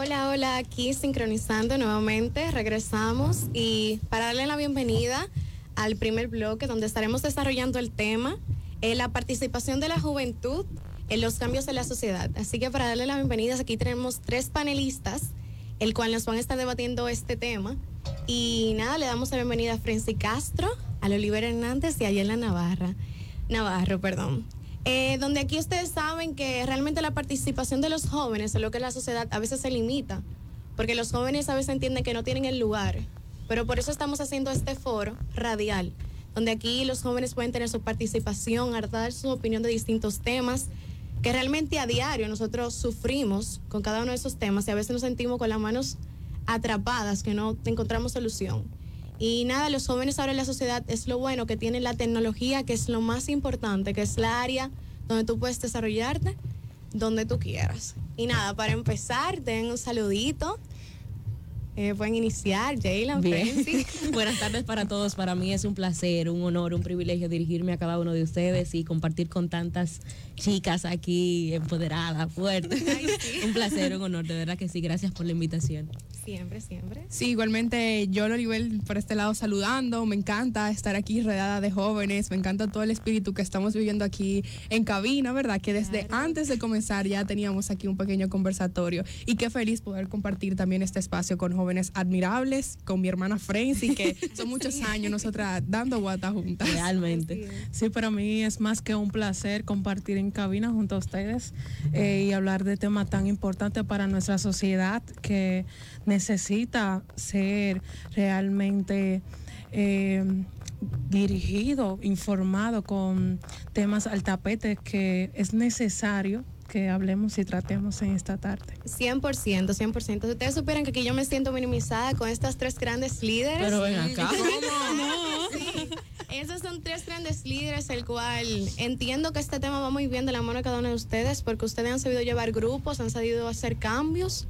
Hola, hola, aquí sincronizando nuevamente, regresamos y para darle la bienvenida al primer bloque donde estaremos desarrollando el tema, eh, la participación de la juventud en los cambios de la sociedad. Así que para darle la bienvenida, aquí tenemos tres panelistas, el cual nos van a estar debatiendo este tema. Y nada, le damos la bienvenida a Frenzy Castro, a Oliver Hernández y a Yela Navarra. Navarro, perdón. Eh, donde aquí ustedes saben que realmente la participación de los jóvenes en lo que es la sociedad a veces se limita, porque los jóvenes a veces entienden que no tienen el lugar, pero por eso estamos haciendo este foro radial, donde aquí los jóvenes pueden tener su participación, dar su opinión de distintos temas, que realmente a diario nosotros sufrimos con cada uno de esos temas y a veces nos sentimos con las manos atrapadas, que no encontramos solución. Y nada, los jóvenes ahora en la sociedad es lo bueno que tienen la tecnología, que es lo más importante, que es la área donde tú puedes desarrollarte donde tú quieras. Y nada, para empezar, den un saludito eh, pueden iniciar, Jaylan, Buenas tardes para todos. Para mí es un placer, un honor, un privilegio dirigirme a cada uno de ustedes y compartir con tantas chicas aquí empoderadas, fuertes. un placer, un honor, de verdad que sí. Gracias por la invitación. Siempre, siempre. Sí, igualmente yo, Loribel, por este lado saludando. Me encanta estar aquí rodeada de jóvenes. Me encanta todo el espíritu que estamos viviendo aquí en cabina, ¿verdad? Que desde antes de comenzar ya teníamos aquí un pequeño conversatorio. Y qué feliz poder compartir también este espacio con jóvenes admirables, con mi hermana Frenzy, que son muchos años nosotras dando guata juntas. Realmente. Sí, para mí es más que un placer compartir en cabina junto a ustedes eh, y hablar de temas tan importantes para nuestra sociedad que necesita ser realmente... Eh, dirigido, informado con temas al tapete que es necesario que hablemos y tratemos en esta tarde. 100%, 100%. Si ustedes supieran que aquí yo me siento minimizada con estas tres grandes líderes. Pero ven acá. Sí. Esos son tres grandes líderes, el cual entiendo que este tema va muy bien de la mano de cada uno de ustedes, porque ustedes han sabido llevar grupos, han sabido hacer cambios.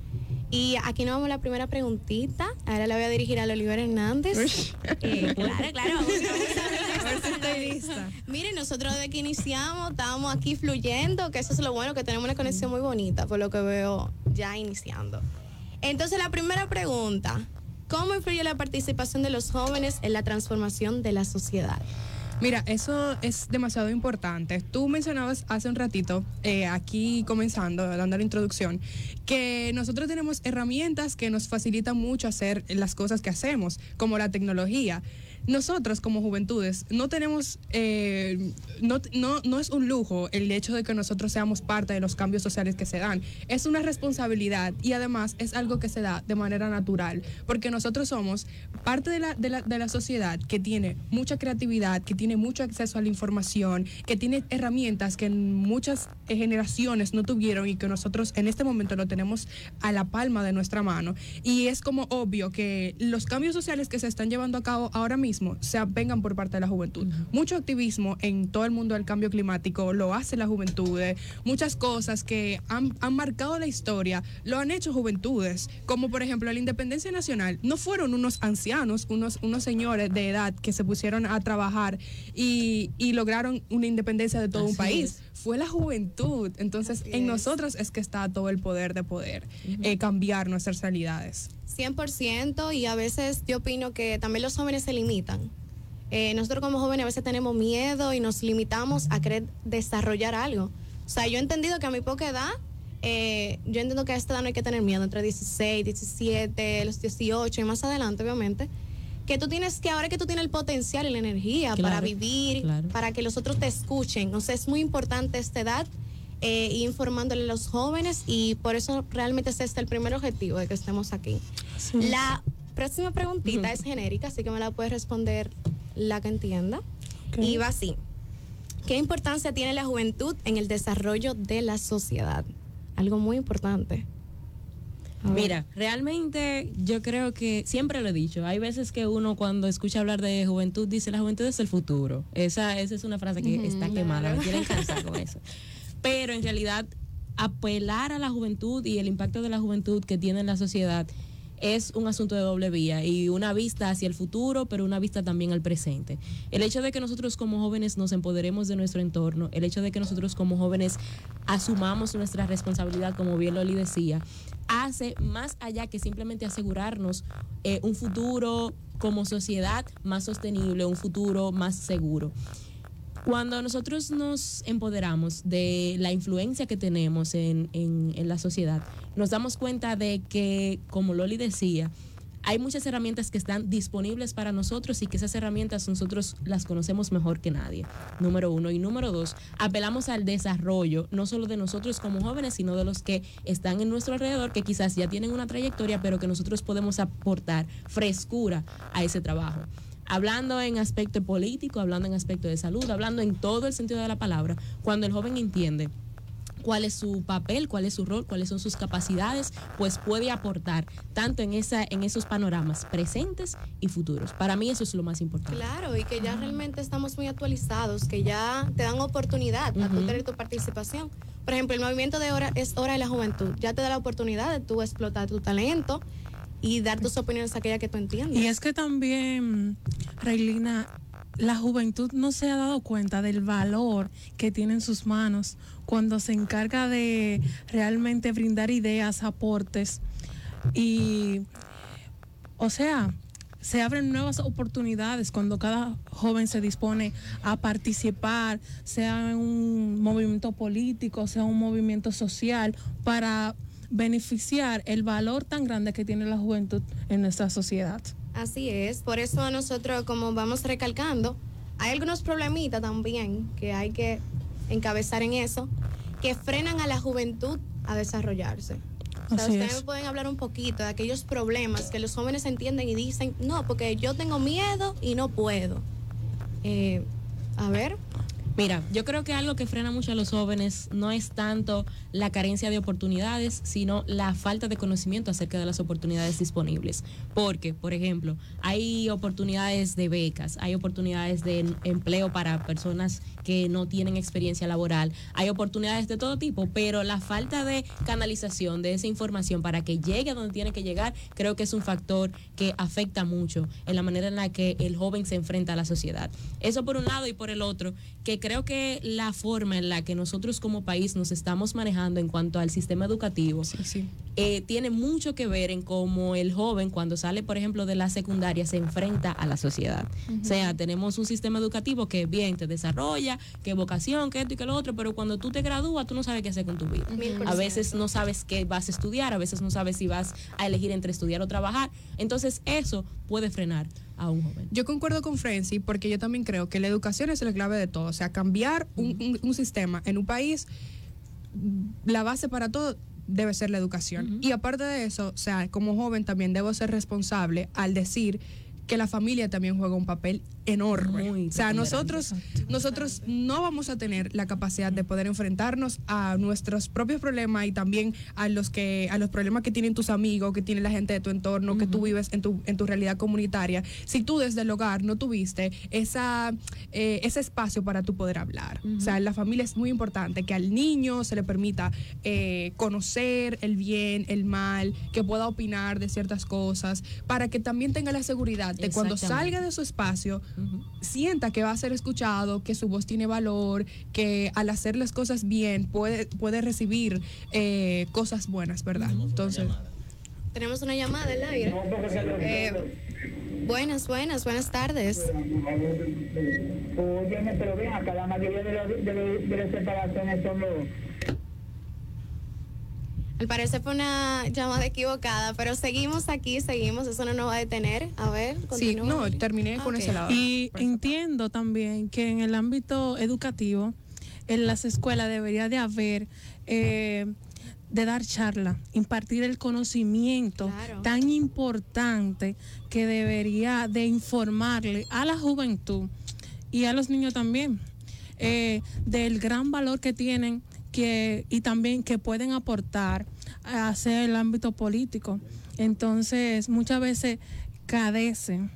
Y aquí nos vamos a la primera preguntita. Ahora la voy a dirigir a Oliver Hernández. Eh, claro, claro. estoy lista. Miren, nosotros desde que iniciamos estábamos aquí fluyendo, que eso es lo bueno, que tenemos una conexión muy bonita, por lo que veo ya iniciando. Entonces, la primera pregunta, ¿cómo influye la participación de los jóvenes en la transformación de la sociedad? Mira, eso es demasiado importante. Tú mencionabas hace un ratito, eh, aquí comenzando, dando la introducción, que nosotros tenemos herramientas que nos facilitan mucho hacer las cosas que hacemos, como la tecnología nosotros como juventudes no tenemos, eh, no, no, no es un lujo el hecho de que nosotros seamos parte de los cambios sociales que se dan. Es una responsabilidad y además es algo que se da de manera natural, porque nosotros somos parte de la, de la, de la sociedad que tiene mucha creatividad, que tiene mucho acceso a la información, que tiene herramientas que muchas generaciones no tuvieron y que nosotros en este momento lo tenemos a la palma de nuestra mano. Y es como obvio que los cambios sociales que se están llevando a cabo ahora mismo, se vengan por parte de la juventud. Mucho activismo en todo el mundo del cambio climático lo hace la juventud. Muchas cosas que han, marcado la historia lo han hecho juventudes, como por ejemplo la independencia nacional. No fueron unos ancianos, unos, unos señores de edad que se pusieron a trabajar y, lograron una independencia de todo un país. Fue la juventud. Entonces, en nosotros es que está todo el poder de poder eh, cambiar nuestras realidades. 100% y a veces yo opino que también los jóvenes se limitan. Eh, nosotros como jóvenes a veces tenemos miedo y nos limitamos a querer desarrollar algo. O sea, yo he entendido que a mi poca edad, eh, yo entiendo que a esta edad no hay que tener miedo, entre 16, 17, los 18 y más adelante, obviamente, que tú tienes que, ahora que tú tienes el potencial y la energía para vivir, para que los otros te escuchen. O sea, es muy importante esta edad eh, informándole a los jóvenes y por eso realmente es el primer objetivo de que estemos aquí. La próxima preguntita es genérica, así que me la puedes responder la que entienda. Y va así. ¿Qué importancia tiene la juventud en el desarrollo de la sociedad? Algo muy importante. Mira, realmente yo creo que siempre lo he dicho. Hay veces que uno cuando escucha hablar de juventud dice la juventud es el futuro. Esa, esa es una frase que está quemada. Me quieren cansar con eso pero en realidad apelar a la juventud y el impacto de la juventud que tiene en la sociedad es un asunto de doble vía y una vista hacia el futuro, pero una vista también al presente. El hecho de que nosotros como jóvenes nos empoderemos de nuestro entorno, el hecho de que nosotros como jóvenes asumamos nuestra responsabilidad, como bien Loli decía, hace más allá que simplemente asegurarnos eh, un futuro como sociedad más sostenible, un futuro más seguro. Cuando nosotros nos empoderamos de la influencia que tenemos en, en, en la sociedad, nos damos cuenta de que, como Loli decía, hay muchas herramientas que están disponibles para nosotros y que esas herramientas nosotros las conocemos mejor que nadie. Número uno. Y número dos, apelamos al desarrollo, no solo de nosotros como jóvenes, sino de los que están en nuestro alrededor, que quizás ya tienen una trayectoria, pero que nosotros podemos aportar frescura a ese trabajo hablando en aspecto político, hablando en aspecto de salud, hablando en todo el sentido de la palabra, cuando el joven entiende cuál es su papel, cuál es su rol, cuáles son sus capacidades, pues puede aportar tanto en esa en esos panoramas presentes y futuros. Para mí eso es lo más importante. Claro, y que ya realmente estamos muy actualizados, que ya te dan oportunidad para tú tener tu participación. Por ejemplo, el movimiento de hora es hora de la juventud. Ya te da la oportunidad de tú explotar tu talento y dar tus opiniones a aquella que tú entiendes. Y es que también, Reilina, la juventud no se ha dado cuenta del valor que tiene en sus manos cuando se encarga de realmente brindar ideas, aportes y, o sea, se abren nuevas oportunidades cuando cada joven se dispone a participar, sea en un movimiento político, sea un movimiento social, para beneficiar el valor tan grande que tiene la juventud en nuestra sociedad. Así es, por eso nosotros como vamos recalcando, hay algunos problemitas también que hay que encabezar en eso, que frenan a la juventud a desarrollarse. O sea, Así ustedes es. pueden hablar un poquito de aquellos problemas que los jóvenes entienden y dicen, no, porque yo tengo miedo y no puedo. Eh, a ver, Mira, yo creo que algo que frena mucho a los jóvenes no es tanto la carencia de oportunidades, sino la falta de conocimiento acerca de las oportunidades disponibles. Porque, por ejemplo, hay oportunidades de becas, hay oportunidades de em- empleo para personas que no tienen experiencia laboral, hay oportunidades de todo tipo, pero la falta de canalización de esa información para que llegue a donde tiene que llegar, creo que es un factor que afecta mucho en la manera en la que el joven se enfrenta a la sociedad. Eso por un lado y por el otro, que creo que la forma en la que nosotros como país nos estamos manejando en cuanto al sistema educativo Sí, sí. eh, tiene mucho que ver en cómo el joven cuando sale, por ejemplo, de la secundaria se enfrenta a la sociedad. O sea, tenemos un sistema educativo que bien te desarrolla, que vocación, que esto y que lo otro, pero cuando tú te gradúas tú no sabes qué hacer con tu vida. A veces no sabes qué vas a estudiar, a veces no sabes si vas a elegir entre estudiar o trabajar. Entonces eso puede frenar a un joven. Yo concuerdo con Frenzy porque yo también creo que la educación es la clave de todo. O sea, cambiar un, un- un sistema en un país, la base para todo debe ser la educación. Y aparte de eso, o sea, como joven también debo ser responsable al decir que la familia también juega un papel enorme. Muy o sea, nosotros, nosotros no vamos a tener la capacidad de poder enfrentarnos a nuestros propios problemas y también a los que a los problemas que tienen tus amigos, que tiene la gente de tu entorno, que tú vives en tu en tu realidad comunitaria. Si tú desde el hogar no tuviste esa eh, ese espacio para tú poder hablar. O sea, en la familia es muy importante que al niño se le permita eh, conocer el bien, el mal, que pueda opinar de ciertas cosas, para que también tenga la seguridad de cuando salga de su espacio sienta que va a ser escuchado, que su voz tiene valor, que al hacer las cosas bien puede, puede recibir eh, cosas buenas, ¿verdad? Entonces, tenemos una llamada al aire. Eh, buenas, buenas, buenas tardes. Óyeme, pero ven acá, la mayoría de, los- de, los- de las separaciones son los... Al parecer fue una llamada equivocada, pero seguimos aquí, seguimos, eso no nos va a detener. A ver, sí, continúa. no, terminé con ese lado. Y entiendo también que en el ámbito educativo, en las escuelas debería de haber, eh, de dar charla, impartir el conocimiento Claro. tan importante que debería de informarle a la juventud y a los niños también eh, del gran valor que tienen y también que pueden aportar hacia el ámbito político. Entonces, muchas veces cadecen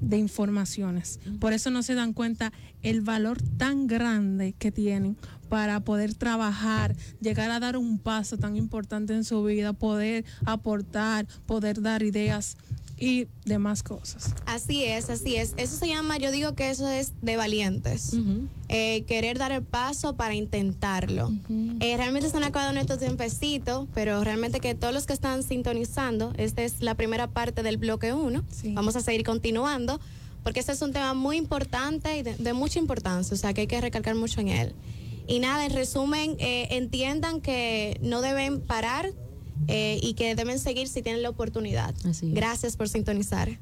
de informaciones. Por eso no se dan cuenta el valor tan grande que tienen para poder trabajar, llegar a dar un paso tan importante en su vida, poder aportar, poder dar ideas y demás cosas. Así es, así es. Eso se llama, yo digo que eso es de valientes. Ujú. Eh, querer dar el paso para intentarlo. Eh, realmente se han acabado nuestros tiempecitos, pero realmente que todos los que están sintonizando, esta es la primera parte del bloque 1. Sí. Vamos a seguir continuando, porque este es un tema muy importante y de, de mucha importancia, o sea que hay que recalcar mucho en él. Y nada, en resumen, eh, entiendan que no deben parar eh, y que deben seguir si tienen la oportunidad. Así. Gracias por sintonizar.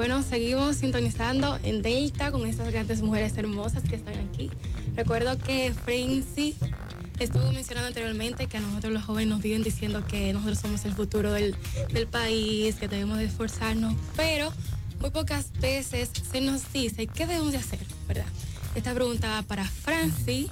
Bueno, seguimos sintonizando en Delta con estas grandes mujeres hermosas que están aquí. Recuerdo que Francie estuvo mencionando anteriormente que a nosotros los jóvenes nos viven diciendo que nosotros somos el futuro del, del país, que debemos de esforzarnos, pero muy pocas veces se nos dice qué debemos de hacer, ¿verdad? Esta pregunta va para Francie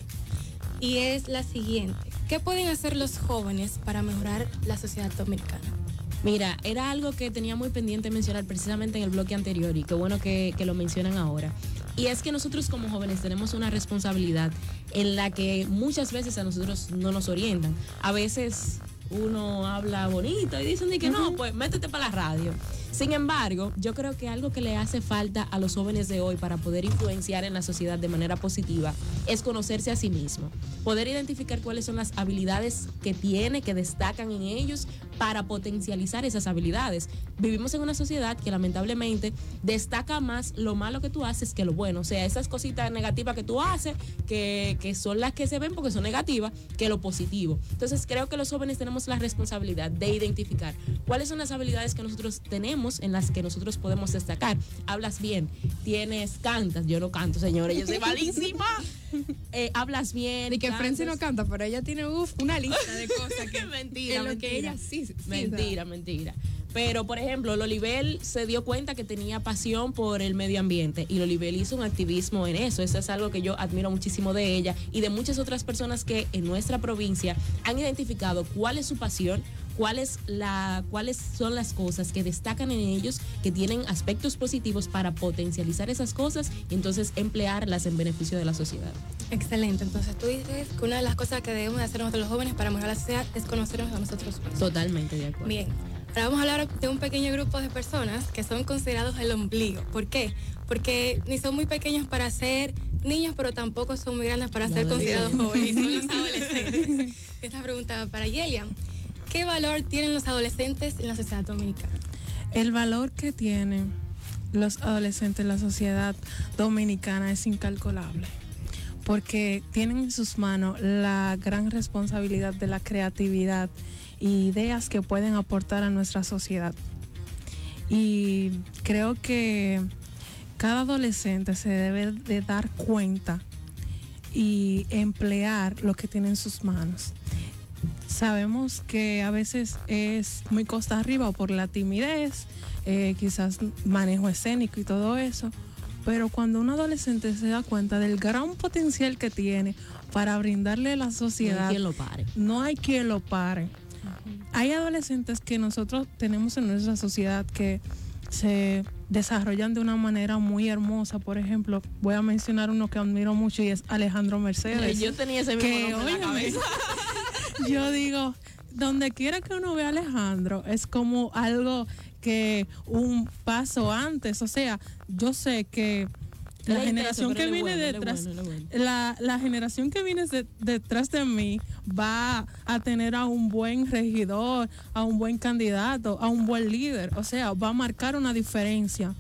y es la siguiente. ¿Qué pueden hacer los jóvenes para mejorar la sociedad dominicana? Mira, era algo que tenía muy pendiente mencionar precisamente en el bloque anterior y qué bueno que, que lo mencionan ahora. Y es que nosotros como jóvenes tenemos una responsabilidad en la que muchas veces a nosotros no nos orientan. A veces uno habla bonito y dicen de que no, pues métete para la radio. Sin embargo, yo creo que algo que le hace falta a los jóvenes de hoy para poder influenciar en la sociedad de manera positiva es conocerse a sí mismo, poder identificar cuáles son las habilidades que tiene, que destacan en ellos para potencializar esas habilidades. Vivimos en una sociedad que lamentablemente destaca más lo malo que tú haces que lo bueno, o sea, esas cositas negativas que tú haces, que, que son las que se ven porque son negativas, que lo positivo. Entonces creo que los jóvenes tenemos la responsabilidad de identificar cuáles son las habilidades que nosotros tenemos en las que nosotros podemos destacar. Hablas bien, tienes, cantas, yo no canto, señores, yo soy malísima. Eh, hablas bien. Y que Francie no canta, pero ella tiene uf, una lista de cosas que mentira, en lo mentira. que ella sí, sí mentira, mentira. Pero, por ejemplo, Lolibel se dio cuenta que tenía pasión por el medio ambiente y Lolibel hizo un activismo en eso. Eso es algo que yo admiro muchísimo de ella y de muchas otras personas que en nuestra provincia han identificado cuál es su pasión, cuáles la, cuáles son las cosas que destacan en ellos, que tienen aspectos positivos para potencializar esas cosas y entonces emplearlas en beneficio de la sociedad. Excelente, entonces tú dices que una de las cosas que debemos de hacer nosotros los jóvenes para mejorar la sociedad es conocernos a nosotros mismos. Totalmente de acuerdo. Bien, ahora vamos a hablar de un pequeño grupo de personas que son considerados el ombligo. ¿Por qué? Porque ni son muy pequeños para ser niños, pero tampoco son muy grandes para ser considerados jóvenes, son los adolescentes. Esta pregunta para Yelian. ¿Qué valor tienen los adolescentes en la sociedad dominicana? El valor que tienen los adolescentes en la sociedad dominicana es incalculable, porque tienen en sus manos la gran responsabilidad de la creatividad y ideas que pueden aportar a nuestra sociedad. Y creo que cada adolescente se debe de dar cuenta y emplear lo que tiene en sus manos. Sabemos que a veces es muy costa arriba por la timidez, eh, quizás manejo escénico y todo eso, pero cuando un adolescente se da cuenta del gran potencial que tiene para brindarle a la No sociedad, hay quien lo pare. no hay quien lo pare. Hay adolescentes que nosotros tenemos en nuestra sociedad que se desarrollan de una manera muy hermosa. Por ejemplo, voy a mencionar uno que admiro mucho y es Alejandro Mercedes. Yo tenía ese mismo que, nombre en la óyeme, cabeza. yo digo, donde quiera que uno vea a Alejandro, es como algo que un paso antes. O sea, yo sé que la generación que viene detrás, la, generación que viene de- detrás de mí va a tener a un buen regidor, a un buen candidato, a un buen líder. O sea, va a marcar una diferencia.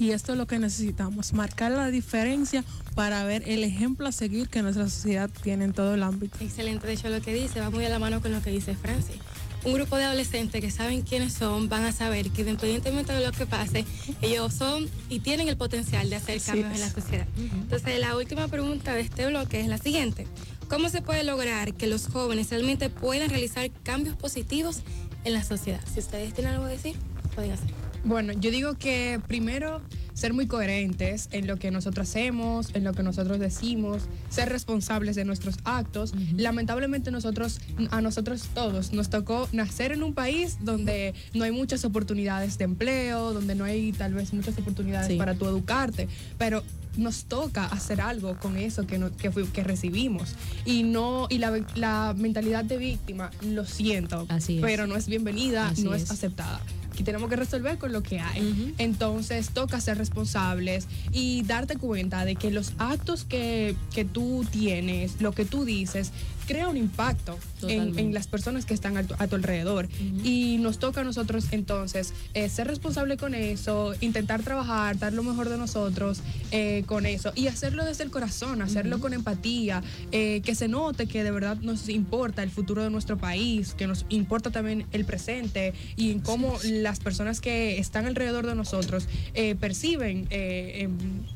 Y esto es lo que necesitamos, marcar la diferencia para ver el ejemplo a seguir que nuestra sociedad tiene en todo el ámbito. Excelente, de hecho lo que dice va muy a la mano con lo que dice Francis. un grupo de adolescentes que saben quiénes son, van a saber que independientemente de lo que pase, ellos son y tienen el potencial de hacer cambios en la sociedad. Entonces, la última pregunta de este bloque es la siguiente. ¿Cómo se puede lograr que los jóvenes realmente puedan realizar cambios positivos en la sociedad? Si ustedes tienen algo que decir, pueden hacer. Bueno, yo digo que primero ser muy coherentes en lo que nosotros hacemos, en lo que nosotros decimos, ser responsables de nuestros actos. Lamentablemente nosotros, a nosotros todos nos tocó nacer en un país donde no hay muchas oportunidades de empleo, donde no hay tal vez muchas oportunidades Sí. para tú educarte, pero nos toca hacer algo con eso que, no- que, recibimos y no y la, la mentalidad de víctima lo siento Así es. pero no es bienvenida Así no es, es. aceptada Aquí tenemos que resolver con lo que hay. Entonces toca ser responsables y darte cuenta de que los actos que, que tú tienes, lo que tú dices, crea un impacto en, en las personas que están a tu, a tu alrededor. Y nos toca a nosotros entonces eh, ser responsable con eso, intentar trabajar, dar lo mejor de nosotros eh, con eso. Y hacerlo desde el corazón, hacerlo con empatía, eh, que se note que de verdad nos importa el futuro de nuestro país, que nos importa también el presente y en cómo las personas que están alrededor de nosotros eh, perciben eh,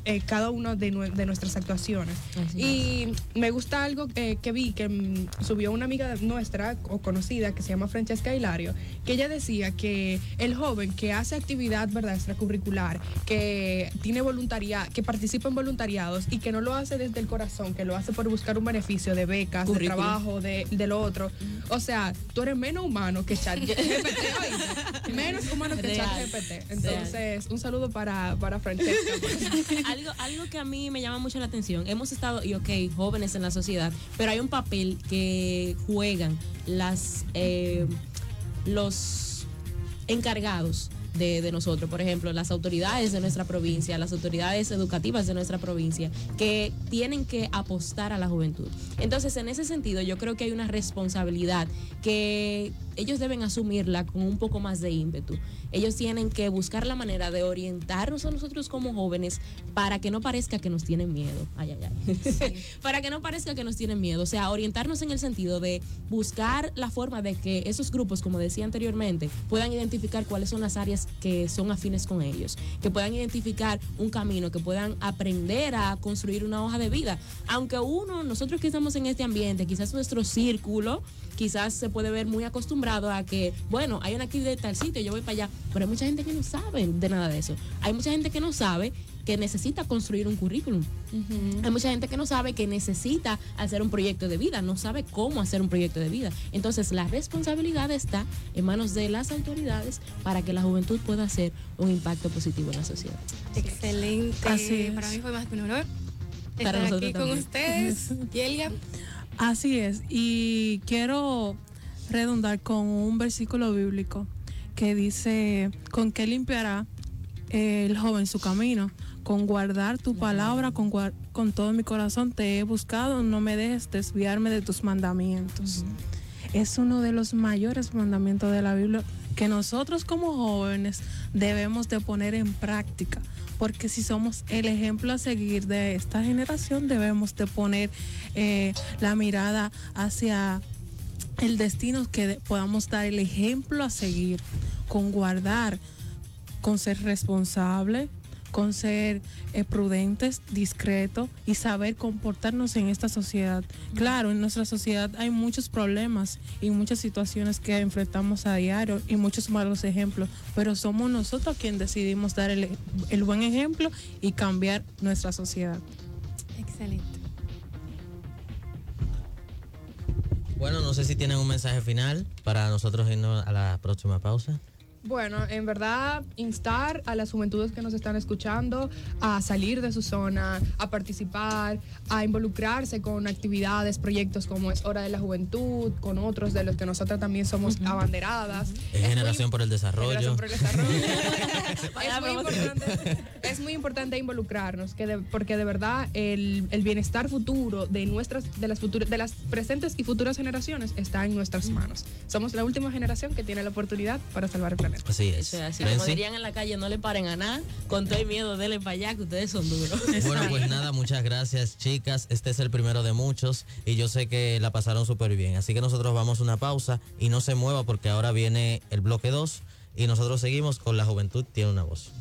eh, cada una de, de nuestras actuaciones. Así y me gusta algo que vi que mm, subió una amiga nuestra o conocida que se llama Francesca Hilario, que ella decía que el joven que hace actividad verdad extracurricular, que tiene voluntariado, que participa en voluntariados y que no lo hace desde el corazón, que lo hace por buscar un beneficio de becas, de trabajo, de, de lo otro. O sea, tú eres menos humano que Chat GPT, menos humano que Chat. GPT. Entonces, un saludo para, para Francesca. algo, algo que a mí me llama mucho la atención, hemos estado, y ok, jóvenes en la sociedad, pero hay un papel que juegan las eh, los encargados de, de nosotros, por ejemplo, las autoridades de nuestra provincia, las autoridades educativas de nuestra provincia, que tienen que apostar a la juventud. Entonces, en ese sentido, yo creo que hay una responsabilidad que ellos deben asumirla con un poco más de ímpetu. Ellos tienen que buscar la manera de orientarnos a nosotros como jóvenes para que no parezca que nos tienen miedo. Ay, ay, ay. para que no parezca que nos tienen miedo. O sea, orientarnos en el sentido de buscar la forma de que esos grupos, como decía anteriormente, puedan identificar cuáles son las áreas que son afines con ellos, que puedan identificar un camino, que puedan aprender a construir una hoja de vida. Aunque uno, nosotros que estamos en este ambiente, quizás nuestro círculo, quizás se puede ver muy acostumbrado a que, bueno, hay una actividad de tal sitio, yo voy para allá, pero hay mucha gente que no sabe de nada de eso. Hay mucha gente que no sabe que necesita construir un currículum. Hay mucha gente que no sabe que necesita hacer un proyecto de vida, no sabe cómo hacer un proyecto de vida. Entonces la responsabilidad está en manos de las autoridades para que la juventud pueda hacer un impacto positivo en la sociedad. Excelente. Así es. Para mí fue más que un honor Para estar nosotros aquí con ustedes. Yelia. Así es. Y quiero redundar con un versículo bíblico que dice, ¿con qué limpiará el joven su camino? Con guardar tu palabra, con, con todo mi corazón te he buscado, no me dejes desviarme de tus mandamientos. Es uno de los mayores mandamientos de la Biblia que nosotros como jóvenes debemos de poner en práctica. Porque si somos el ejemplo a seguir de esta generación, debemos de poner eh, la mirada hacia el destino que podamos dar el ejemplo a seguir, con guardar, con ser responsable, con ser eh, prudentes, discretos y saber comportarnos en esta sociedad. Claro, en nuestra sociedad hay muchos problemas y muchas situaciones que enfrentamos a diario y muchos malos ejemplos, pero somos nosotros quienes decidimos dar el, el buen ejemplo y cambiar nuestra sociedad. Excelente. Bueno, no sé si tienen un mensaje final para nosotros irnos a la próxima pausa. Bueno, en verdad, instar a las juventudes que nos están escuchando a salir de su zona, a participar, a involucrarse con actividades, proyectos como es Hora de la Juventud, con otros de los que nosotras también somos abanderadas. Es Generación por el Desarrollo. Generación por el Desarrollo. Es, muy importante, es muy importante involucrarnos, que de- porque de verdad el, el bienestar futuro de nuestras, de las futuras, de las presentes y futuras generaciones está en nuestras manos. Somos la última generación que tiene la oportunidad para salvar el planeta. Internet. Así es. Eso es así. Ven, Como dirían en la calle, no le paren a nada. Con todo el miedo, denle para allá, que ustedes son duros. Bueno, pues nada, muchas gracias, chicas. Este es el primero de muchos y yo sé que la pasaron súper bien. Así que nosotros vamos a una pausa y no se mueva porque ahora viene el bloque 2 y nosotros seguimos con La Juventud Tiene una Voz.